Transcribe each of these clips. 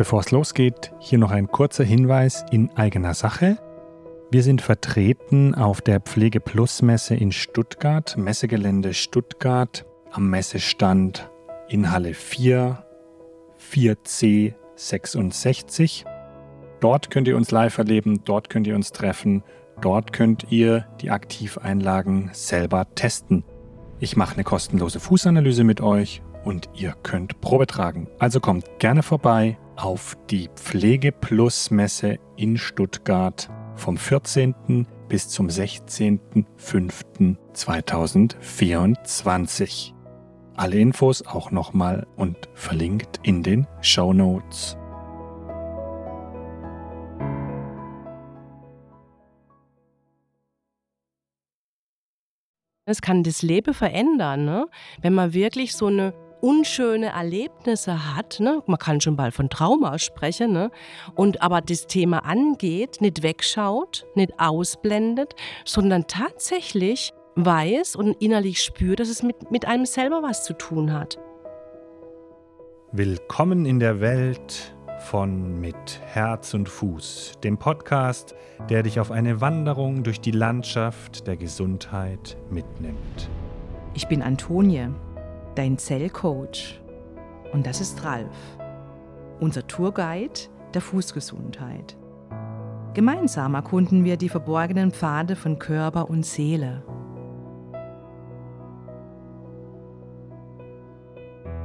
Bevor es losgeht, hier noch ein kurzer Hinweis in eigener Sache. Wir sind vertreten auf der Pflege Plus Messe in Stuttgart, Messegelände Stuttgart, am Messestand in Halle 4, 4C 66. Dort könnt ihr uns live erleben, dort könnt ihr uns treffen, dort könnt ihr die Aktiveinlagen selber testen. Ich mache eine kostenlose Fußanalyse mit euch und ihr könnt Probe tragen. Also kommt gerne vorbei auf die Pflege Plus Messe in Stuttgart vom 14. bis zum 16.05.2024. Alle Infos auch nochmal und verlinkt in den Show Notes. Es kann das Leben verändern, ne? wenn man wirklich so eine unschöne Erlebnisse hat, ne? man kann schon bald von Trauma sprechen, ne? und aber das Thema angeht, nicht wegschaut, nicht ausblendet, sondern tatsächlich weiß und innerlich spürt, dass es mit, mit einem selber was zu tun hat. Willkommen in der Welt von Mit Herz und Fuß, dem Podcast, der dich auf eine Wanderung durch die Landschaft der Gesundheit mitnimmt. Ich bin Antonie dein Zellcoach. Und das ist Ralf, unser Tourguide der Fußgesundheit. Gemeinsam erkunden wir die verborgenen Pfade von Körper und Seele.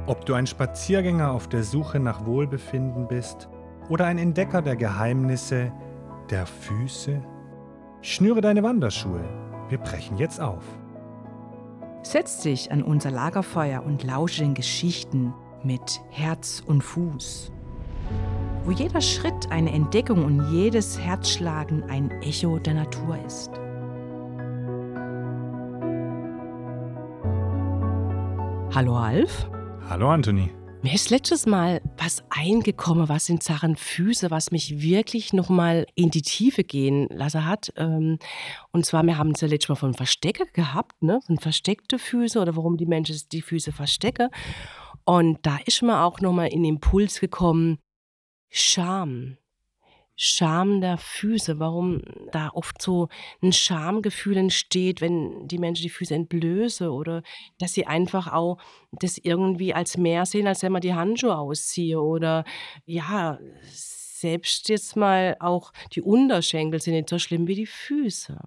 Ob du ein Spaziergänger auf der Suche nach Wohlbefinden bist oder ein Entdecker der Geheimnisse der Füße, schnüre deine Wanderschuhe. Wir brechen jetzt auf. Setz dich an unser Lagerfeuer und lausche den Geschichten mit Herz und Fuß. Wo jeder Schritt eine Entdeckung und jedes Herzschlagen ein Echo der Natur ist. Hallo Alf. Hallo Anthony. Mir ist letztes Mal was eingekommen, was in Sachen Füße, was mich wirklich nochmal in die Tiefe gehen lassen hat. Ähm, und zwar, wir haben es ja letztes Mal von Verstecke gehabt, ne? von versteckte Füße oder warum die Menschen die Füße verstecken. Und da ist mir auch nochmal in Impuls gekommen, Scham. Scham der Füße, warum da oft so ein Schamgefühl entsteht, wenn die Menschen die Füße entblößen oder dass sie einfach auch das irgendwie als mehr sehen, als wenn man die Handschuhe ausziehe oder ja, selbst jetzt mal auch die Unterschenkel sind nicht so schlimm wie die Füße.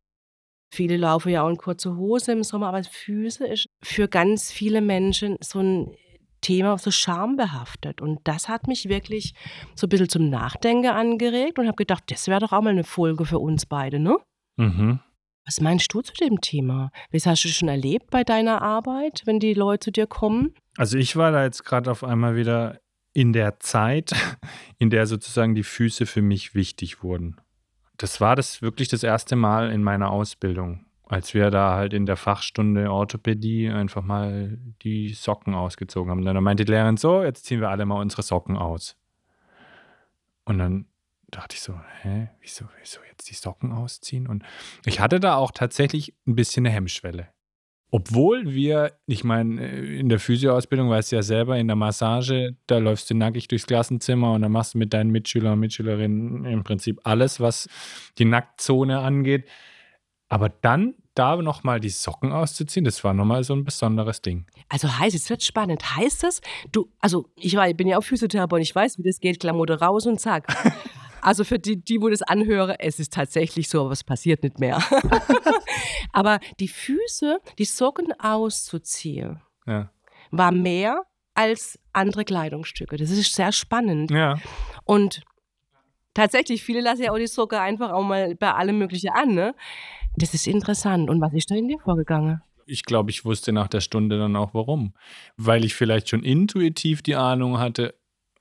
Viele laufen ja auch in kurze Hose im Sommer, aber Füße ist für ganz viele Menschen so ein Thema so schambehaftet. Und das hat mich wirklich so ein bisschen zum Nachdenken angeregt und habe gedacht, das wäre doch auch mal eine Folge für uns beide, ne? Mhm. Was meinst du zu dem Thema? Was hast du schon erlebt bei deiner Arbeit, wenn die Leute zu dir kommen? Also ich war da jetzt gerade auf einmal wieder in der Zeit, in der sozusagen die Füße für mich wichtig wurden. Das war das wirklich das erste Mal in meiner Ausbildung als wir da halt in der Fachstunde Orthopädie einfach mal die Socken ausgezogen haben. Dann meinte die Lehrerin so, jetzt ziehen wir alle mal unsere Socken aus. Und dann dachte ich so, hä, wieso, wieso jetzt die Socken ausziehen? Und ich hatte da auch tatsächlich ein bisschen eine Hemmschwelle. Obwohl wir, ich meine, in der Physioausbildung weißt du ja selber, in der Massage, da läufst du nackig durchs Klassenzimmer und dann machst du mit deinen Mitschülern und Mitschülerinnen im Prinzip alles, was die Nacktzone angeht. Aber dann da nochmal die Socken auszuziehen, das war nochmal so ein besonderes Ding. Also heißt, es wird spannend. Heißt das, du, also ich, war, ich bin ja auch Physiotherapeut und ich weiß, wie das geht, Klamotte raus und zack. Also für die, die, wo das anhöre, es ist tatsächlich so, aber es passiert nicht mehr. aber die Füße, die Socken auszuziehen, ja. war mehr als andere Kleidungsstücke. Das ist sehr spannend. Ja. Und tatsächlich, viele lassen ja auch die Socke einfach auch mal bei allem Möglichen an. Ne? Das ist interessant. Und was ist da in dir vorgegangen? Ich glaube, ich wusste nach der Stunde dann auch warum. Weil ich vielleicht schon intuitiv die Ahnung hatte,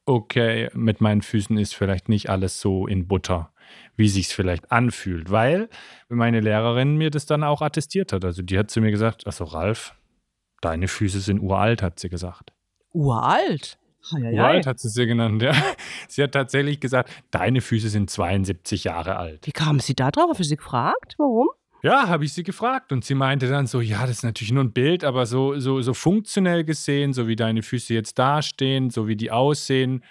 okay, mit meinen Füßen ist vielleicht nicht alles so in Butter, wie sich es vielleicht anfühlt. Weil meine Lehrerin mir das dann auch attestiert hat. Also die hat zu mir gesagt, also Ralf, deine Füße sind uralt, hat sie gesagt. Uralt? Uralt hat sie sie genannt, ja. Sie hat tatsächlich gesagt, deine Füße sind 72 Jahre alt. Wie kam sie da drauf? Hast du sie gefragt? Warum? Ja, habe ich sie gefragt und sie meinte dann so, ja, das ist natürlich nur ein Bild, aber so, so, so funktionell gesehen, so wie deine Füße jetzt dastehen, so wie die aussehen,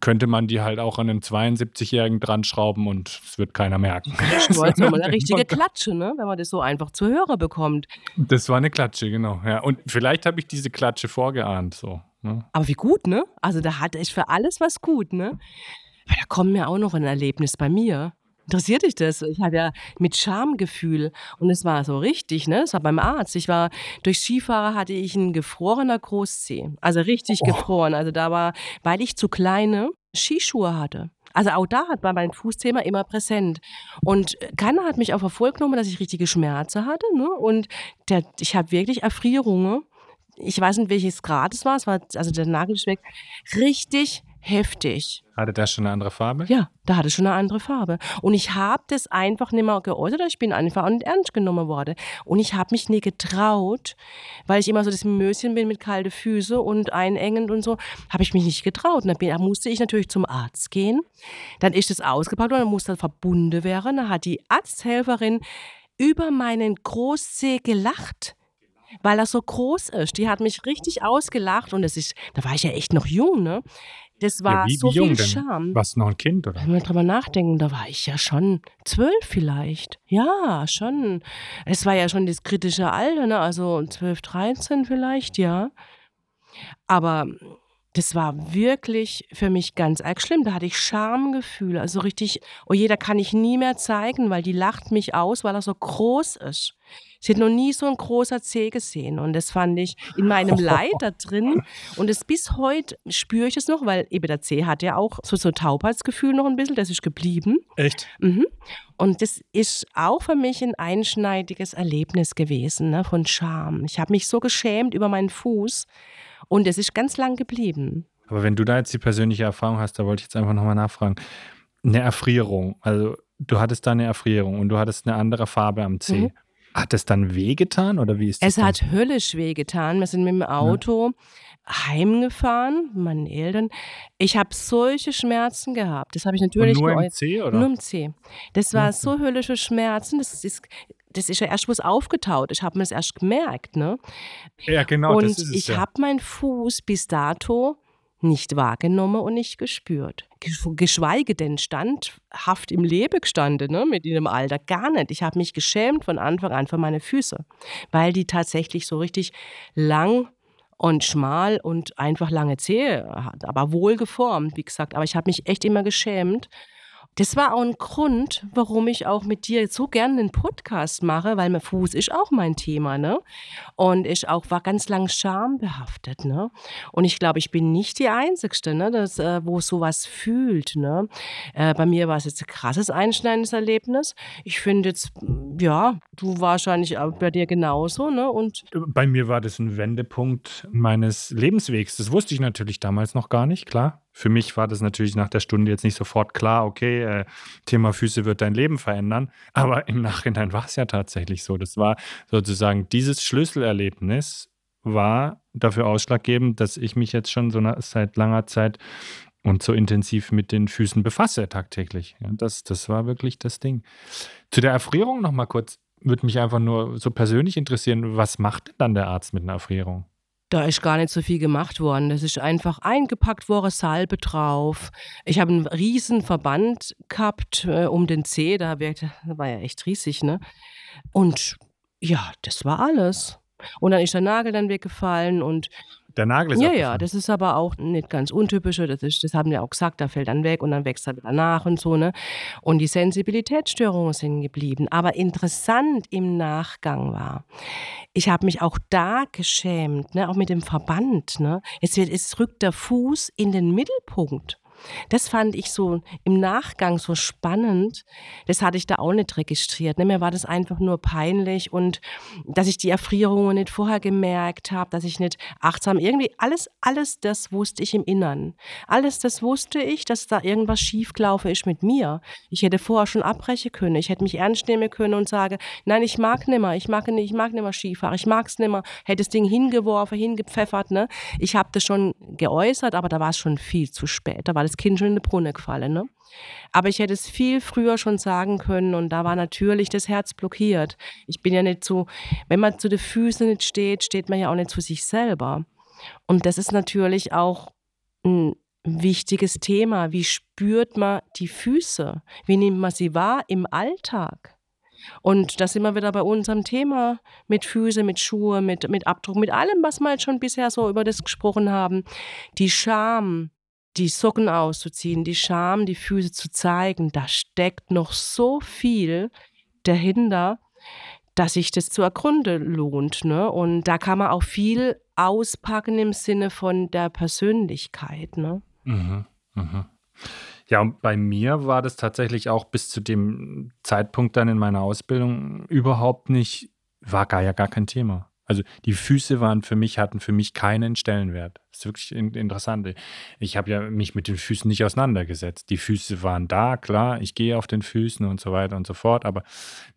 könnte man die halt auch an einen 72-Jährigen dran schrauben und es wird keiner merken. Das war jetzt nochmal eine richtige Klatsche, ne? wenn man das so einfach zu hören bekommt. Das war eine Klatsche, genau. Ja. Und vielleicht habe ich diese Klatsche vorgeahnt. So, ne? Aber wie gut, ne? Also da hatte ich für alles was gut, ne? Weil da kommt mir auch noch ein Erlebnis bei mir. Interessiert dich das? Ich hatte ja mit Schamgefühl und es war so richtig, ne? Es war beim Arzt. Ich war durch Skifahrer hatte ich einen gefrorener Großzeh, also richtig oh. gefroren. Also da war, weil ich zu kleine Skischuhe hatte. Also auch da hat war mein Fußthema immer präsent. Und keiner hat mich auch verfolgt genommen, dass ich richtige Schmerzen hatte. Ne? Und der, ich habe wirklich Erfrierungen. Ich weiß nicht, welches Grad es war. Es war also der Nagel ist weg. Richtig heftig. Hatte das schon eine andere Farbe? Ja, da hatte schon eine andere Farbe. Und ich habe das einfach nicht mehr geäußert. Ich bin einfach nicht ernst genommen worden. Und ich habe mich nie getraut, weil ich immer so das Möschen bin mit kalten Füßen und einengend und so, habe ich mich nicht getraut. Und dann musste ich natürlich zum Arzt gehen. Dann ist es ausgepackt und dann musste verbunden werden. Dann hat die Arzthelferin über meinen Großzeh gelacht weil er so groß ist. Die hat mich richtig ausgelacht und es ist, da war ich ja echt noch jung, ne? Das war ja, wie, so wie viel denn? Charme. Warst du noch ein Kind, oder? Wenn wir drüber nachdenken, da war ich ja schon zwölf vielleicht. Ja, schon. Es war ja schon das kritische Alter, ne? Also zwölf, dreizehn vielleicht, ja. Aber das war wirklich für mich ganz arg schlimm. Da hatte ich Schamgefühle. Also richtig, oh je, da kann ich nie mehr zeigen, weil die lacht mich aus, weil er so groß ist. Sie hat noch nie so ein großer Zeh gesehen. Und das fand ich in meinem Leid da drin. Und das bis heute spüre ich es noch, weil eben der Zeh hat ja auch so, so Taubheitsgefühl noch ein bisschen. Das ist geblieben. Echt? Mhm. Und das ist auch für mich ein einschneidiges Erlebnis gewesen ne, von Scham. Ich habe mich so geschämt über meinen Fuß. Und es ist ganz lang geblieben. Aber wenn du da jetzt die persönliche Erfahrung hast, da wollte ich jetzt einfach nochmal nachfragen. Eine Erfrierung, also du hattest da eine Erfrierung und du hattest eine andere Farbe am Zeh. Mhm. Hat es dann wehgetan oder wie ist das? Es dann? hat höllisch wehgetan. Wir sind mit dem Auto ja. heimgefahren, meinen Eltern. Ich habe solche Schmerzen gehabt. Das habe ich natürlich Und nur im C oder? Nur im C. Das war so höllische Schmerzen. Das ist das ist ja erst was aufgetaut. Ich habe mir das erst gemerkt, ne? Ja, genau. Und das ist es, ich ja. habe meinen Fuß bis dato nicht wahrgenommen und nicht gespürt. Geschweige denn standhaft im Leben gestanden, ne, mit dem Alter. Gar nicht. Ich habe mich geschämt von Anfang an für meine Füße, weil die tatsächlich so richtig lang und schmal und einfach lange Zehe hat, aber wohl geformt, wie gesagt. Aber ich habe mich echt immer geschämt das war auch ein Grund, warum ich auch mit dir so gerne einen Podcast mache, weil mein Fuß ist auch mein Thema, ne? Und ich auch war ganz lang schambehaftet, ne? Und ich glaube, ich bin nicht die Einzige, ne, das, äh, wo sowas fühlt, ne? Äh, bei mir war es jetzt ein krasses einschneidendes Erlebnis. Ich finde jetzt, ja, du wahrscheinlich auch bei dir genauso, ne? Und bei mir war das ein Wendepunkt meines Lebenswegs. Das wusste ich natürlich damals noch gar nicht, klar. Für mich war das natürlich nach der Stunde jetzt nicht sofort klar, okay, äh, Thema Füße wird dein Leben verändern. Aber im Nachhinein war es ja tatsächlich so. Das war sozusagen dieses Schlüsselerlebnis war dafür ausschlaggebend, dass ich mich jetzt schon so seit langer Zeit und so intensiv mit den Füßen befasse tagtäglich. Das, das war wirklich das Ding. Zu der Erfrierung noch mal kurz, würde mich einfach nur so persönlich interessieren, was macht denn dann der Arzt mit einer Erfrierung? Da ist gar nicht so viel gemacht worden. Das ist einfach eingepackt worden, Salbe drauf. Ich habe einen riesen Verband gehabt äh, um den Zeh, da war ja echt riesig, ne? Und ja, das war alles. Und dann ist der Nagel dann weggefallen und der Nagel ist Ja, ja, das ist aber auch nicht ganz untypisch. Das, ist, das haben wir auch gesagt, da fällt dann weg und dann wächst er wieder nach und so. Ne? Und die Sensibilitätsstörungen sind geblieben. Aber interessant im Nachgang war, ich habe mich auch da geschämt, ne? auch mit dem Verband. Ne? Es, wird, es rückt der Fuß in den Mittelpunkt. Das fand ich so im Nachgang so spannend. Das hatte ich da auch nicht registriert. Ne? Mir war das einfach nur peinlich und dass ich die Erfrierungen nicht vorher gemerkt habe, dass ich nicht achtsam irgendwie alles, alles das wusste ich im Innern. Alles das wusste ich, dass da irgendwas schiefgelaufen ist mit mir. Ich hätte vorher schon abbrechen können. Ich hätte mich ernst nehmen können und sagen, nein, ich mag nimmer, ich mag nicht, ich mag nimmer Skifahren, ich mag es nimmer. Hätte das Ding hingeworfen, hingepfeffert. Ne? Ich habe das schon geäußert, aber da war es schon viel zu spät. Da war das Kind schon in die Brunne gefallen. Ne? Aber ich hätte es viel früher schon sagen können und da war natürlich das Herz blockiert. Ich bin ja nicht so, wenn man zu den Füßen nicht steht, steht man ja auch nicht zu sich selber. Und das ist natürlich auch ein wichtiges Thema. Wie spürt man die Füße? Wie nimmt man sie wahr im Alltag? Und da sind wir wieder bei unserem Thema mit Füße, mit Schuhe, mit, mit Abdruck, mit allem, was wir halt schon bisher so über das gesprochen haben. Die Scham, die Socken auszuziehen, die Scham, die Füße zu zeigen, da steckt noch so viel dahinter, dass sich das zu ergründen lohnt. Ne? Und da kann man auch viel auspacken im Sinne von der Persönlichkeit. Ne? Mhm, mhm. Ja, und bei mir war das tatsächlich auch bis zu dem Zeitpunkt dann in meiner Ausbildung überhaupt nicht, war gar ja gar kein Thema. Also die Füße waren für mich, hatten für mich keinen Stellenwert. Das ist wirklich interessant. Ich habe ja mich mit den Füßen nicht auseinandergesetzt. Die Füße waren da, klar, ich gehe auf den Füßen und so weiter und so fort, aber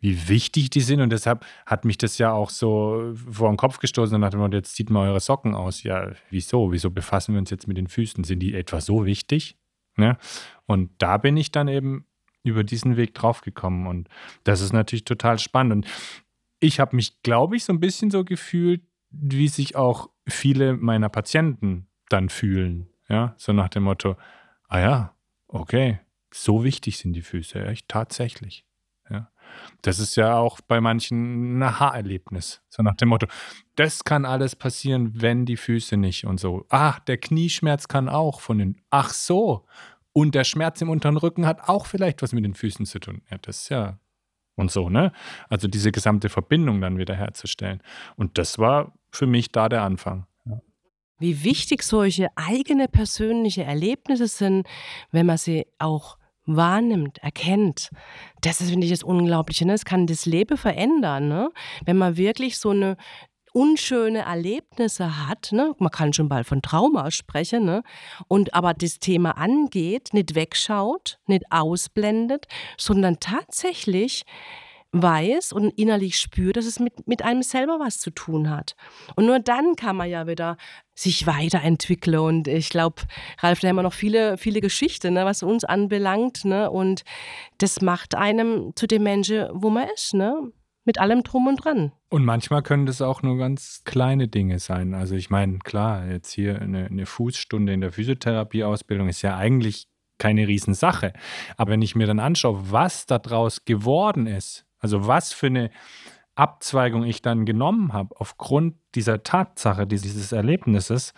wie wichtig die sind und deshalb hat mich das ja auch so vor den Kopf gestoßen und dachte, jetzt zieht mal eure Socken aus. Ja, wieso? Wieso befassen wir uns jetzt mit den Füßen? Sind die etwa so wichtig? Ne? Und da bin ich dann eben über diesen Weg draufgekommen. Und das ist natürlich total spannend. Und ich habe mich, glaube ich, so ein bisschen so gefühlt, wie sich auch viele meiner Patienten dann fühlen. Ja, so nach dem Motto: Ah ja, okay, so wichtig sind die Füße, echt tatsächlich. Ja. Das ist ja auch bei manchen ein Aha-Erlebnis. So nach dem Motto, das kann alles passieren, wenn die Füße nicht und so. Ach, der Knieschmerz kann auch von den. Ach so. Und der Schmerz im unteren Rücken hat auch vielleicht was mit den Füßen zu tun. Ja, das ist ja. Und so, ne? Also diese gesamte Verbindung dann wieder herzustellen. Und das war für mich da der Anfang. Wie wichtig solche eigene persönliche Erlebnisse sind, wenn man sie auch wahrnimmt, erkennt. Das ist, finde ich, das Unglaubliche. Ne? Es kann das Leben verändern, ne? wenn man wirklich so eine unschöne Erlebnisse hat, ne? man kann schon bald von Trauma sprechen, ne? und aber das Thema angeht, nicht wegschaut, nicht ausblendet, sondern tatsächlich weiß und innerlich spürt, dass es mit, mit einem selber was zu tun hat. Und nur dann kann man ja wieder sich weiterentwickeln. Und ich glaube, Ralf, da haben wir noch viele, viele Geschichten, ne, was uns anbelangt. Ne? Und das macht einem zu dem Menschen, wo man ist. Ne? Mit allem drum und dran. Und manchmal können das auch nur ganz kleine Dinge sein. Also ich meine, klar, jetzt hier eine, eine Fußstunde in der Physiotherapieausbildung ist ja eigentlich keine Riesensache. Aber wenn ich mir dann anschaue, was daraus geworden ist, also was für eine Abzweigung ich dann genommen habe aufgrund dieser Tatsache, dieses Erlebnisses,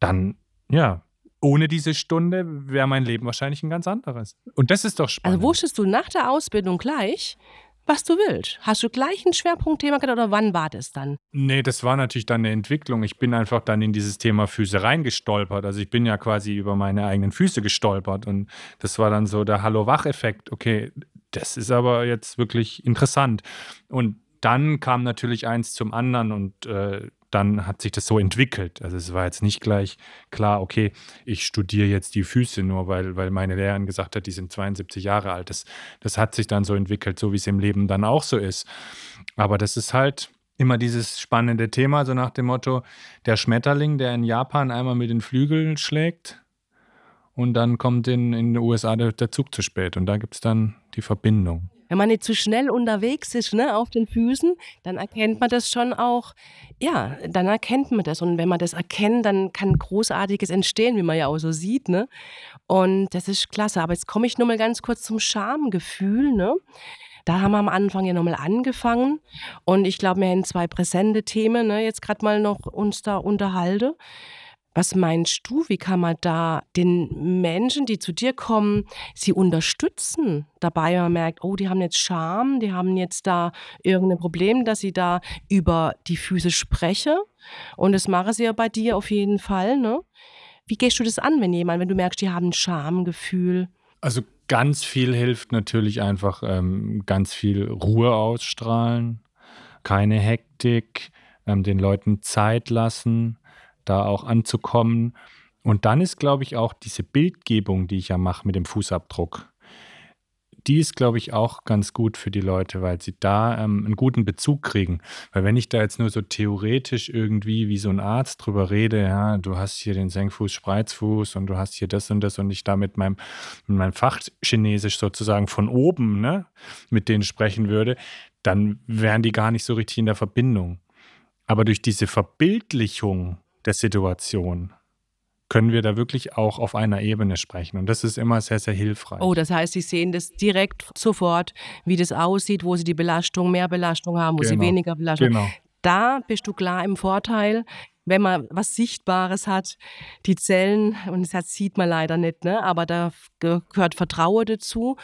dann ja, ohne diese Stunde wäre mein Leben wahrscheinlich ein ganz anderes. Und das ist doch spannend. Also wusstest du nach der Ausbildung gleich, was du willst? Hast du gleich ein Schwerpunktthema gehabt oder wann war das dann? Nee, das war natürlich dann eine Entwicklung. Ich bin einfach dann in dieses Thema Füße reingestolpert. Also ich bin ja quasi über meine eigenen Füße gestolpert und das war dann so der Hallo-Wach-Effekt. Okay, das ist aber jetzt wirklich interessant. Und dann kam natürlich eins zum anderen und äh, dann hat sich das so entwickelt. Also es war jetzt nicht gleich klar, okay, ich studiere jetzt die Füße nur, weil, weil meine Lehrerin gesagt hat, die sind 72 Jahre alt. Das, das hat sich dann so entwickelt, so wie es im Leben dann auch so ist. Aber das ist halt immer dieses spannende Thema, so nach dem Motto, der Schmetterling, der in Japan einmal mit den Flügeln schlägt, und dann kommt in, in den USA der, der Zug zu spät und da gibt es dann die Verbindung. Wenn man nicht zu schnell unterwegs ist, ne, auf den Füßen, dann erkennt man das schon auch. Ja, dann erkennt man das. Und wenn man das erkennt, dann kann Großartiges entstehen, wie man ja auch so sieht. Ne? Und das ist klasse. Aber jetzt komme ich nur mal ganz kurz zum Schamgefühl. Ne? Da haben wir am Anfang ja nochmal angefangen. Und ich glaube, wir haben zwei präsente Themen, ne, jetzt gerade mal noch uns da unterhalten. Was meinst du, wie kann man da den Menschen, die zu dir kommen, sie unterstützen? Dabei man merkt, oh, die haben jetzt Scham, die haben jetzt da irgendein Problem, dass sie da über die Füße sprechen. Und das machen sie ja bei dir auf jeden Fall. Ne? Wie gehst du das an, wenn jemand, wenn du merkst, die haben ein Schamgefühl? Also ganz viel hilft natürlich einfach ähm, ganz viel Ruhe ausstrahlen, keine Hektik, ähm, den Leuten Zeit lassen da auch anzukommen. Und dann ist, glaube ich, auch diese Bildgebung, die ich ja mache mit dem Fußabdruck, die ist, glaube ich, auch ganz gut für die Leute, weil sie da ähm, einen guten Bezug kriegen. Weil wenn ich da jetzt nur so theoretisch irgendwie wie so ein Arzt drüber rede, ja, du hast hier den Senkfuß, Spreizfuß und du hast hier das und das und ich da mit meinem, mit meinem Fachchinesisch sozusagen von oben, ne, mit denen sprechen würde, dann wären die gar nicht so richtig in der Verbindung. Aber durch diese Verbildlichung der Situation, können wir da wirklich auch auf einer Ebene sprechen. Und das ist immer sehr, sehr hilfreich. Oh, das heißt, Sie sehen das direkt sofort, wie das aussieht, wo Sie die Belastung, mehr Belastung haben, wo Genau. Sie weniger Belastung Genau. Da bist du klar im Vorteil, wenn man was Sichtbares hat, die Zellen, und das sieht man leider nicht, ne? aber da gehört Vertrauen dazu.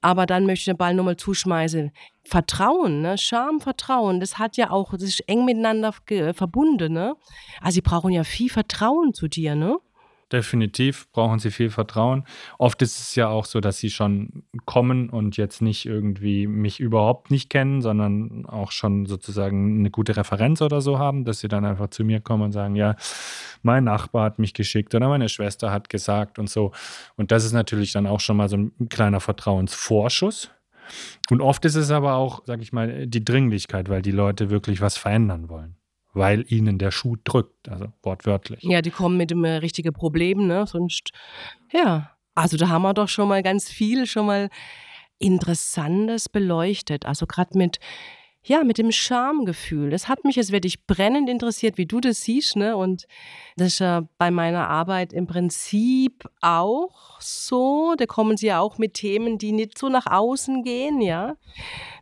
Aber dann möchte ich den Ball nochmal zuschmeißen. Vertrauen, ne? Scham, Vertrauen, das hat ja auch, das ist eng miteinander verbunden. Ne? Also sie brauchen ja viel Vertrauen zu dir, ne? Definitiv brauchen sie viel Vertrauen. Oft ist es ja auch so, dass sie schon kommen und jetzt nicht irgendwie mich überhaupt nicht kennen, sondern auch schon sozusagen eine gute Referenz oder so haben, dass sie dann einfach zu mir kommen und sagen, ja, mein Nachbar hat mich geschickt oder meine Schwester hat gesagt und so. Und das ist natürlich dann auch schon mal so ein kleiner Vertrauensvorschuss. Und oft ist es aber auch, sag ich mal, die Dringlichkeit, weil die Leute wirklich was verändern wollen. Weil ihnen der Schuh drückt, also wortwörtlich. Ja, die kommen mit dem äh, richtigen Problem, ne? Sonst, ja. Also da haben wir doch schon mal ganz viel, schon mal Interessantes beleuchtet. Also gerade mit, ja, mit dem Schamgefühl. Das hat mich jetzt wirklich brennend interessiert, wie du das siehst, ne? Und das ist ja bei meiner Arbeit im Prinzip auch so. Da kommen sie ja auch mit Themen, die nicht so nach außen gehen, ja.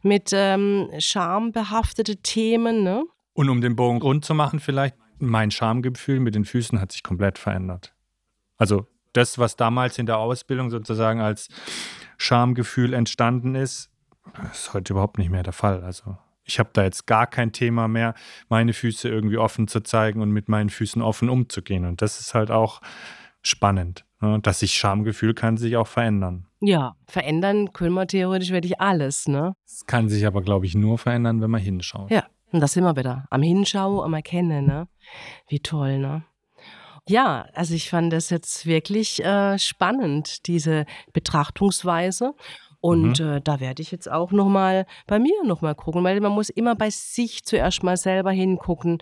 Mit ähm, schambehaftete Themen, ne? Und um den Bogen rund zu machen, vielleicht, mein Schamgefühl mit den Füßen hat sich komplett verändert. Also das, was damals in der Ausbildung sozusagen als Schamgefühl entstanden ist, ist heute überhaupt nicht mehr der Fall. Also ich habe da jetzt gar kein Thema mehr, meine Füße irgendwie offen zu zeigen und mit meinen Füßen offen umzugehen. Und das ist halt auch spannend. Ne? Dass sich Schamgefühl kann sich auch verändern. Ja, verändern können wir theoretisch wirklich alles, ne? Es kann sich aber, glaube ich, nur verändern, wenn man hinschaut. Ja, und das sind wir wieder. Am Hinschauen, am Erkennen, ne? Wie toll, ne? Ja, also ich fand das jetzt wirklich äh, spannend, diese Betrachtungsweise. Und äh, da werde ich jetzt auch nochmal bei mir nochmal gucken, weil man muss immer bei sich zuerst mal selber hingucken,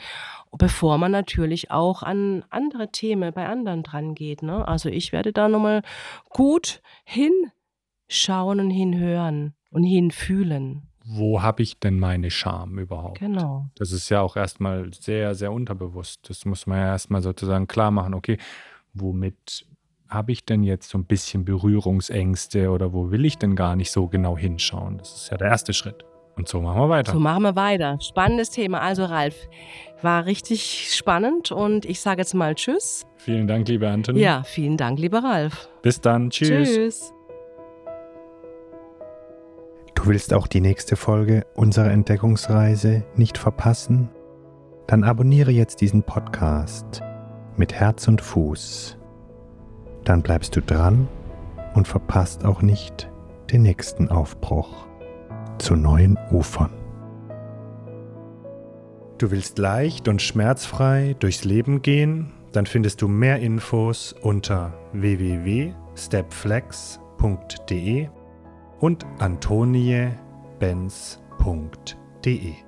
bevor man natürlich auch an andere Themen bei anderen dran geht. Ne? Also ich werde da nochmal gut hinschauen und hinhören und hinfühlen. Wo habe ich denn meine Scham überhaupt? Genau. Das ist ja auch erstmal sehr, sehr unterbewusst. Das muss man ja erstmal sozusagen klar machen. Okay, womit habe ich denn jetzt so ein bisschen Berührungsängste oder wo will ich denn gar nicht so genau hinschauen? Das ist ja der erste Schritt. Und so machen wir weiter. So machen wir weiter. Spannendes Thema. Also Ralf, war richtig spannend und ich sage jetzt mal Tschüss. Vielen Dank, liebe Anthony. Ja, vielen Dank, lieber Ralf. Bis dann. Tschüss. Tschüss. Du willst auch die nächste Folge unserer Entdeckungsreise nicht verpassen? Dann abonniere jetzt diesen Podcast mit Herz und Fuß. Dann bleibst du dran und verpasst auch nicht den nächsten Aufbruch zu neuen Ufern. Du willst leicht und schmerzfrei durchs Leben gehen? Dann findest du mehr Infos unter www.stepflex.de und antoniebenz.de.